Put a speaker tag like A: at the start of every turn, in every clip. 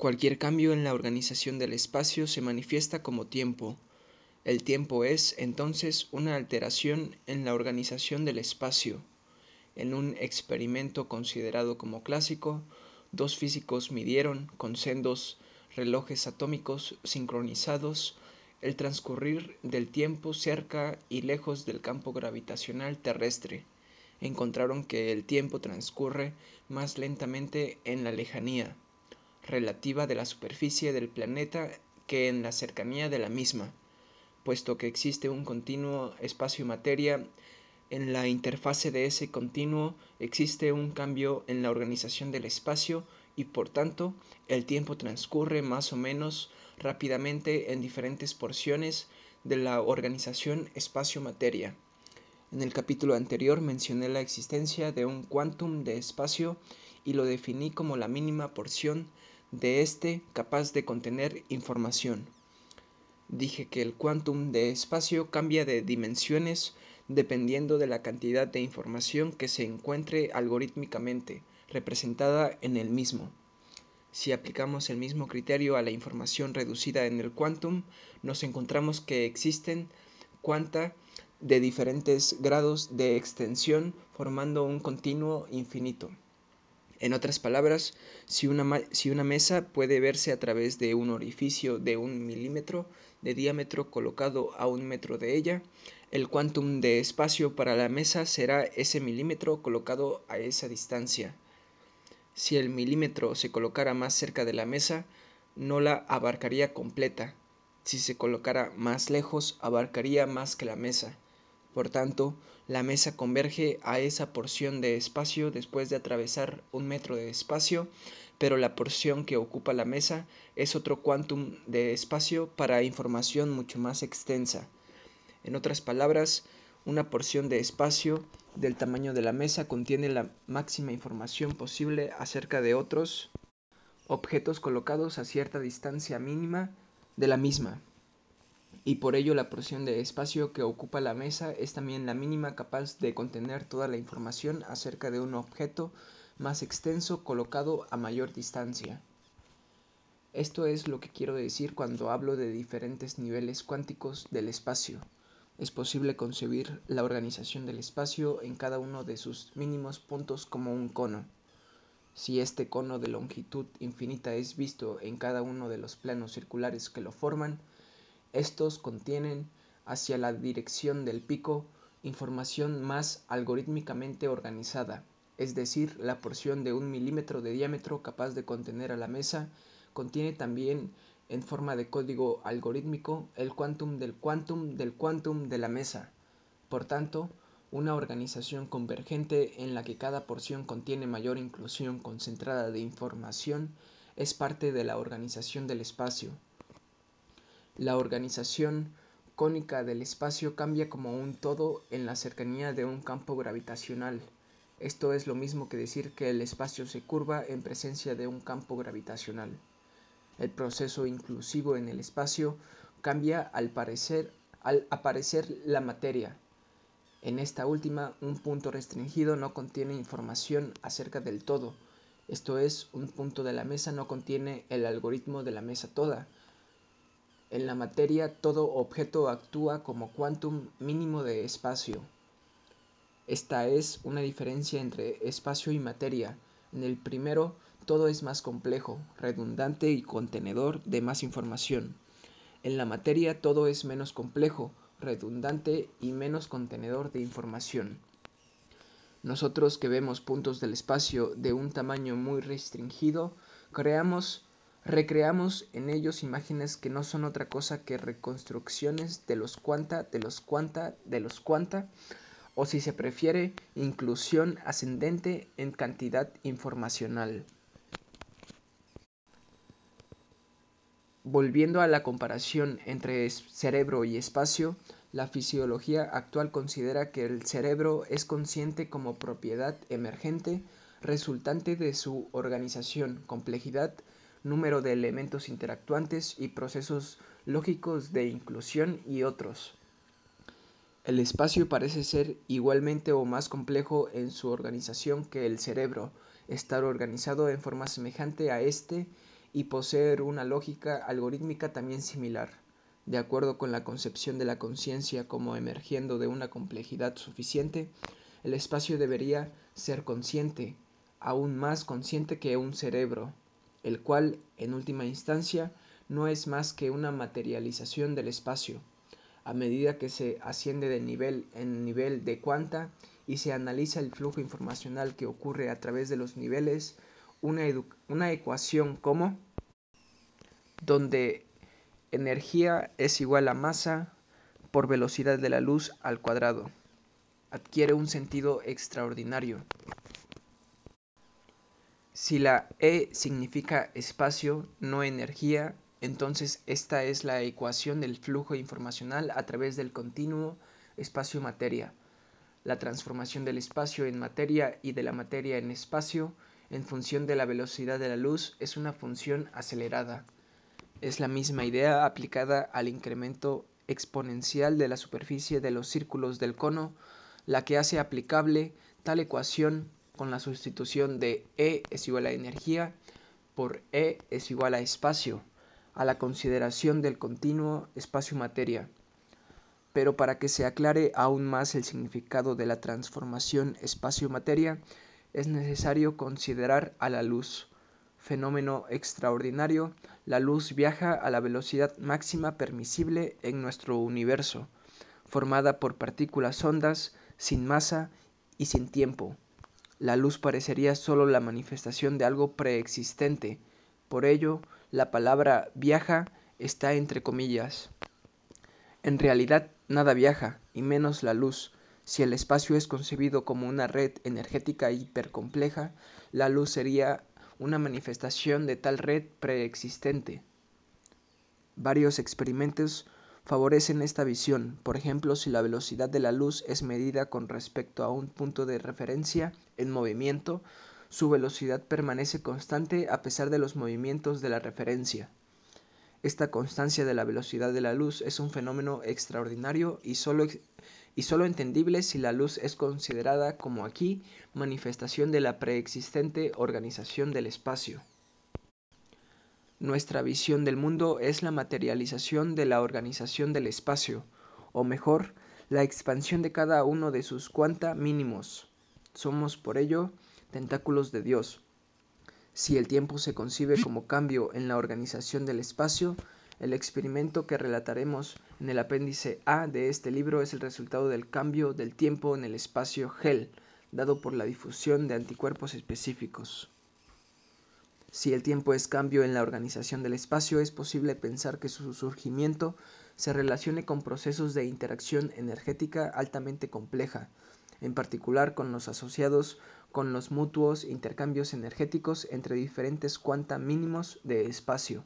A: Cualquier cambio en la organización del espacio se manifiesta como tiempo. El tiempo es, entonces, una alteración en la organización del espacio. En un experimento considerado como clásico, dos físicos midieron, con sendos relojes atómicos sincronizados, el transcurrir del tiempo cerca y lejos del campo gravitacional terrestre. Encontraron que el tiempo transcurre más lentamente en la lejanía relativa de la superficie del planeta que en la cercanía de la misma, puesto que existe un continuo espacio-materia, en la interfase de ese continuo existe un cambio en la organización del espacio y por tanto el tiempo transcurre más o menos rápidamente en diferentes porciones de la organización espacio-materia. En el capítulo anterior mencioné la existencia de un quantum de espacio y lo definí como la mínima porción de este capaz de contener información. Dije que el quantum de espacio cambia de dimensiones dependiendo de la cantidad de información que se encuentre algorítmicamente representada en el mismo. Si aplicamos el mismo criterio a la información reducida en el quantum, nos encontramos que existen cuanta de diferentes grados de extensión formando un continuo infinito. En otras palabras, si una, mesa puede verse a través de un orificio de un milímetro de diámetro colocado a un metro de ella, el quantum de espacio para la mesa será ese milímetro colocado a esa distancia. Si el milímetro se colocara más cerca de la mesa, no la abarcaría completa. Si se colocara más lejos, abarcaría más que la mesa. Por tanto, la mesa converge a esa porción de espacio después de atravesar un metro de espacio, pero la porción que ocupa la mesa es otro quantum de espacio para información mucho más extensa. En otras palabras, una porción de espacio del tamaño de la mesa contiene la máxima información posible acerca de otros objetos colocados a cierta distancia mínima de la misma, y por ello la porción de espacio que ocupa la mesa es también la mínima capaz de contener toda la información acerca de un objeto más extenso colocado a mayor distancia. Esto es lo que quiero decir cuando hablo de diferentes niveles cuánticos del espacio es posible concebir la organización del espacio en cada uno de sus mínimos puntos como un cono. Si este cono de longitud infinita es visto en cada uno de los planos circulares que lo forman, estos contienen, hacia la dirección del pico, información más algorítmicamente organizada, es decir, la porción de un milímetro de diámetro capaz de contener a la mesa contiene también en forma de código algorítmico el quantum del quantum del quantum de la mesa. Por tanto, una organización convergente en la que cada porción contiene mayor inclusión concentrada de información es parte de la organización del espacio. La organización cónica del espacio cambia como un todo en la cercanía de un campo gravitacional. Esto es lo mismo que decir que el espacio se curva en presencia de un campo gravitacional. El proceso inclusivo en el espacio cambia al, parecer, al aparecer la materia. En esta última, un punto restringido no contiene información acerca del todo. Esto es, un punto de la mesa no contiene el algoritmo de la mesa toda. En la materia, todo objeto actúa como quantum mínimo de espacio. Esta es una diferencia entre espacio y materia. En el primero, todo es más complejo, redundante y contenedor de más información. En la materia todo es menos complejo, redundante y menos contenedor de información. Nosotros que vemos puntos del espacio de un tamaño muy restringido, creamos, recreamos en ellos imágenes que no son otra cosa que reconstrucciones de los cuanta, de los cuanta, de los cuanta, o si se prefiere, inclusión ascendente en cantidad informacional. Volviendo a la comparación entre cerebro y espacio, la fisiología actual considera que el cerebro es consciente como propiedad emergente resultante de su organización, complejidad, número de elementos interactuantes y procesos lógicos de inclusión y otros. El espacio parece ser igualmente o más complejo en su organización que el cerebro, estar organizado en forma semejante a este y poseer una lógica algorítmica también similar. De acuerdo con la concepción de la conciencia como emergiendo de una complejidad suficiente, el espacio debería ser consciente, aún más consciente que un cerebro, el cual, en última instancia, no es más que una materialización del espacio. A medida que se asciende de nivel en nivel de cuanta y se analiza el flujo informacional que ocurre a través de los niveles, una, una ecuación como donde energía es igual a masa por velocidad de la luz al cuadrado adquiere un sentido extraordinario. Si la E significa espacio, no energía, entonces esta es la ecuación del flujo informacional a través del continuo espacio-materia. La transformación del espacio en materia y de la materia en espacio en función de la velocidad de la luz es una función acelerada. Es la misma idea aplicada al incremento exponencial de la superficie de los círculos del cono, la que hace aplicable tal ecuación con la sustitución de E es igual a energía por E es igual a espacio, a la consideración del continuo espacio-materia. Pero para que se aclare aún más el significado de la transformación espacio-materia, es necesario considerar a la luz. Fenómeno extraordinario, la luz viaja a la velocidad máxima permisible en nuestro universo, formada por partículas ondas sin masa y sin tiempo la luz parecería solo la manifestación de algo preexistente. Por ello, la palabra viaja está entre comillas. En realidad, nada viaja, y menos la luz. Si el espacio es concebido como una red energética hipercompleja, la luz sería una manifestación de tal red preexistente. Varios experimentos favorecen esta visión. Por ejemplo, si la velocidad de la luz es medida con respecto a un punto de referencia en movimiento, su velocidad permanece constante a pesar de los movimientos de la referencia. Esta constancia de la velocidad de la luz es un fenómeno extraordinario y solo, y solo entendible si la luz es considerada como aquí manifestación de la preexistente organización del espacio. Nuestra visión del mundo es la materialización de la organización del espacio, o mejor, la expansión de cada uno de sus cuanta mínimos. Somos, por ello, tentáculos de Dios. Si el tiempo se concibe como cambio en la organización del espacio, el experimento que relataremos en el apéndice A de este libro es el resultado del cambio del tiempo en el espacio Hell, dado por la difusión de anticuerpos específicos. Si el tiempo es cambio en la organización del espacio, es posible pensar que su surgimiento se relacione con procesos de interacción energética altamente compleja, en particular con los asociados con los mutuos intercambios energéticos entre diferentes cuanta mínimos de espacio.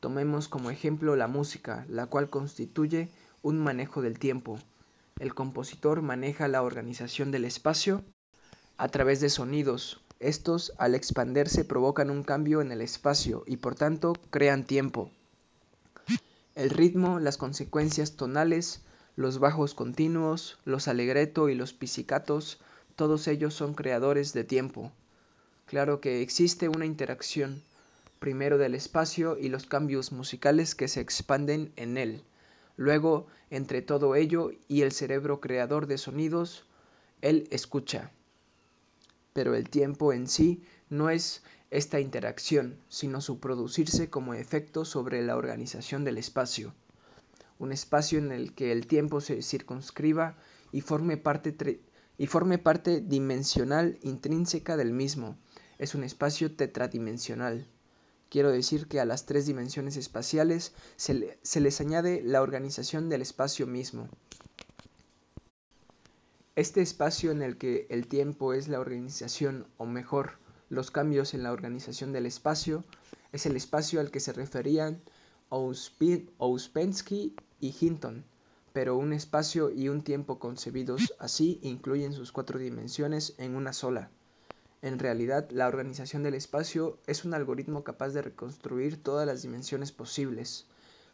A: Tomemos como ejemplo la música, la cual constituye un manejo del tiempo. El compositor maneja la organización del espacio a través de sonidos, estos, al expandirse, provocan un cambio en el espacio y por tanto crean tiempo. El ritmo, las consecuencias tonales, los bajos continuos, los alegreto y los pizzicatos, todos ellos son creadores de tiempo. Claro que existe una interacción, primero del espacio y los cambios musicales que se expanden en él. Luego, entre todo ello y el cerebro creador de sonidos, él escucha pero el tiempo en sí no es esta interacción, sino su producirse como efecto sobre la organización del espacio. Un espacio en el que el tiempo se circunscriba y forme parte, y forme parte dimensional intrínseca del mismo. Es un espacio tetradimensional. Quiero decir que a las tres dimensiones espaciales se, se les añade la organización del espacio mismo. Este espacio en el que el tiempo es la organización, o mejor, los cambios en la organización del espacio, es el espacio al que se referían Ouspensky y Hinton, pero un espacio y un tiempo concebidos así incluyen sus cuatro dimensiones en una sola. En realidad, la organización del espacio es un algoritmo capaz de reconstruir todas las dimensiones posibles.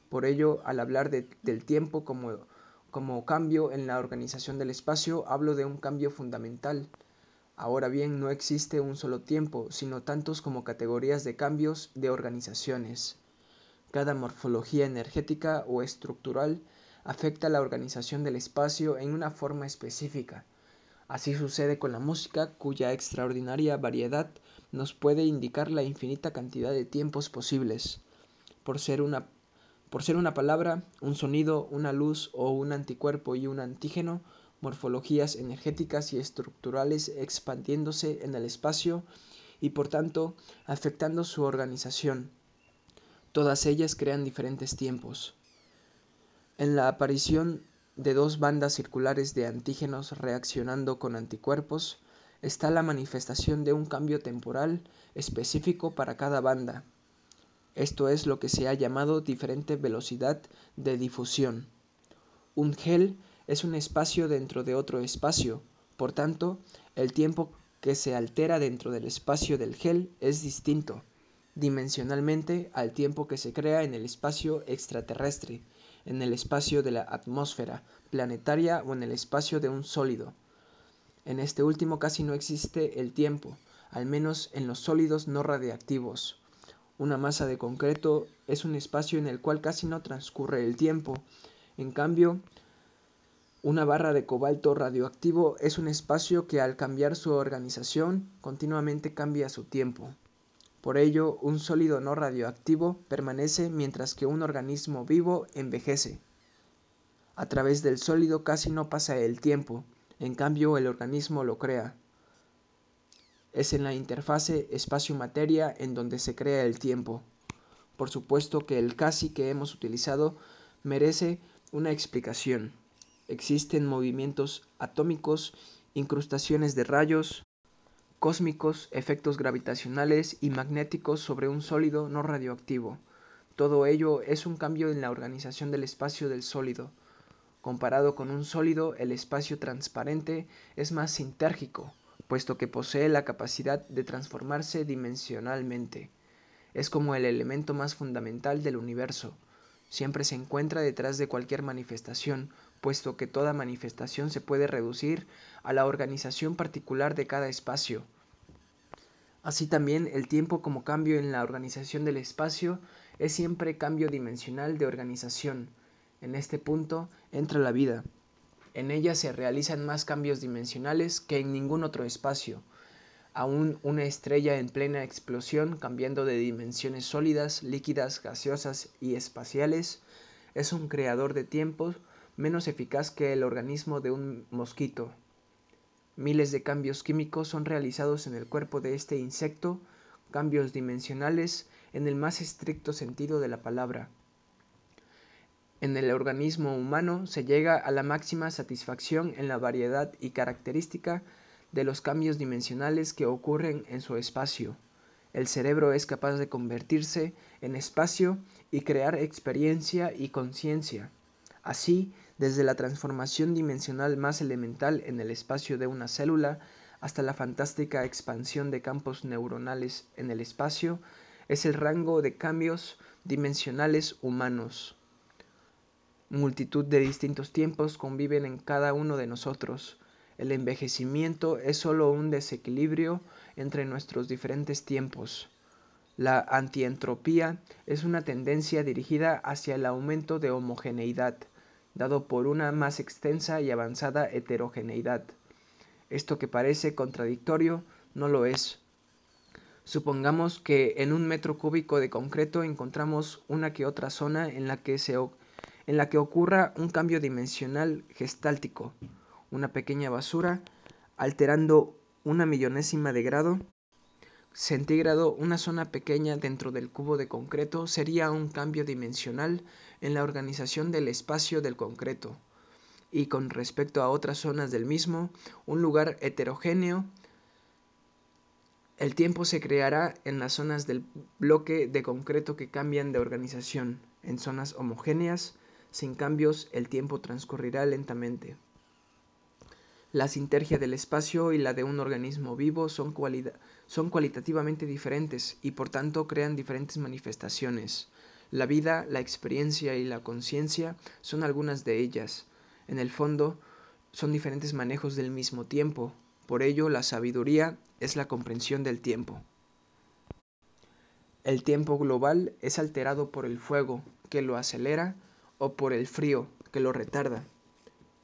A: Por ello, al hablar de, del tiempo como como cambio en la organización del espacio, hablo de un cambio fundamental. Ahora bien, no existe un solo tiempo, sino tantos como categorías de cambios de organizaciones. Cada morfología energética o estructural afecta la organización del espacio en una forma específica. Así sucede con la música, cuya extraordinaria variedad nos puede indicar la infinita cantidad de tiempos posibles. Por ser una, por ser una palabra, un sonido, una luz o un anticuerpo y un antígeno, morfologías energéticas y estructurales expandiéndose en el espacio y por tanto afectando su organización. Todas ellas crean diferentes tiempos. En la aparición de dos bandas circulares de antígenos reaccionando con anticuerpos, está la manifestación de un cambio temporal específico para cada banda. Esto es lo que se ha llamado diferente velocidad de difusión. Un gel es un espacio dentro de otro espacio, por tanto, el tiempo que se altera dentro del espacio del gel es distinto, dimensionalmente, al tiempo que se crea en el espacio extraterrestre, en el espacio de la atmósfera planetaria o en el espacio de un sólido. En este último casi no existe el tiempo, al menos en los sólidos no radiactivos. Una masa de concreto es un espacio en el cual casi no transcurre el tiempo. En cambio, una barra de cobalto radioactivo es un espacio que al cambiar su organización continuamente cambia su tiempo. Por ello, un sólido no radioactivo permanece mientras que un organismo vivo envejece. A través del sólido casi no pasa el tiempo, en cambio el organismo lo crea. Es en la interfase espacio-materia en donde se crea el tiempo. Por supuesto que el casi que hemos utilizado merece una explicación. Existen movimientos atómicos, incrustaciones de rayos cósmicos, efectos gravitacionales y magnéticos sobre un sólido no radioactivo. Todo ello es un cambio en la organización del espacio del sólido. Comparado con un sólido, el espacio transparente es más sintérgico, puesto que posee la capacidad de transformarse dimensionalmente. Es como el elemento más fundamental del universo. Siempre se encuentra detrás de cualquier manifestación, puesto que toda manifestación se puede reducir a la organización particular de cada espacio. Así también el tiempo como cambio en la organización del espacio es siempre cambio dimensional de organización. En este punto entra la vida. En ella se realizan más cambios dimensionales que en ningún otro espacio. Aún una estrella en plena explosión, cambiando de dimensiones sólidas, líquidas, gaseosas y espaciales, es un creador de tiempos menos eficaz que el organismo de un mosquito. Miles de cambios químicos son realizados en el cuerpo de este insecto, cambios dimensionales en el más estricto sentido de la palabra. En el organismo humano se llega a la máxima satisfacción en la variedad y característica de los cambios dimensionales que ocurren en su espacio. El cerebro es capaz de convertirse en espacio y crear experiencia y conciencia. Así, desde la transformación dimensional más elemental en el espacio de una célula hasta la fantástica expansión de campos neuronales en el espacio, es el rango de cambios dimensionales humanos. Multitud de distintos tiempos conviven en cada uno de nosotros. El envejecimiento es solo un desequilibrio entre nuestros diferentes tiempos. La antientropía es una tendencia dirigida hacia el aumento de homogeneidad, dado por una más extensa y avanzada heterogeneidad. Esto que parece contradictorio no lo es. Supongamos que en un metro cúbico de concreto encontramos una que otra zona en la que, se, en la que ocurra un cambio dimensional gestáltico, una pequeña basura, alterando una millonésima de grado centígrado, una zona pequeña dentro del cubo de concreto sería un cambio dimensional en la organización del espacio del concreto, y con respecto a otras zonas del mismo, un lugar heterogéneo, el tiempo se creará en las zonas del bloque de concreto que cambian de organización. En zonas homogéneas, sin cambios, el tiempo transcurrirá lentamente. La sintergia del espacio y la de un organismo vivo son, son cualitativamente diferentes y por tanto crean diferentes manifestaciones. La vida, la experiencia y la conciencia son algunas de ellas. En el fondo, son diferentes manejos del mismo tiempo, Por ello, la sabiduría es la comprensión del tiempo. El tiempo global es alterado por el fuego, que lo acelera, o por el frío, que lo retarda.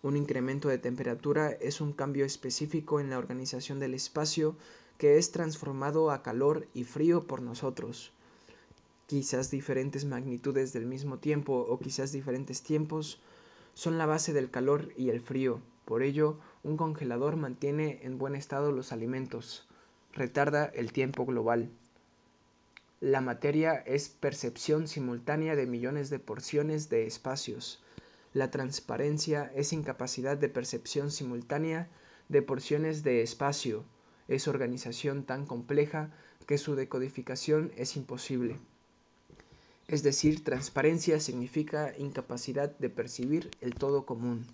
A: Un incremento de temperatura es un cambio específico en la organización del espacio que es transformado a calor y frío por nosotros. Quizás diferentes magnitudes del mismo tiempo o quizás diferentes tiempos son la base del calor y el frío. Por ello, un congelador mantiene en buen estado los alimentos, retarda el tiempo global. La materia es percepción simultánea de millones de porciones de espacios. La transparencia es incapacidad de percepción simultánea de porciones de espacio. Es organización tan compleja que su decodificación es imposible. Es decir, transparencia significa incapacidad de percibir el todo común.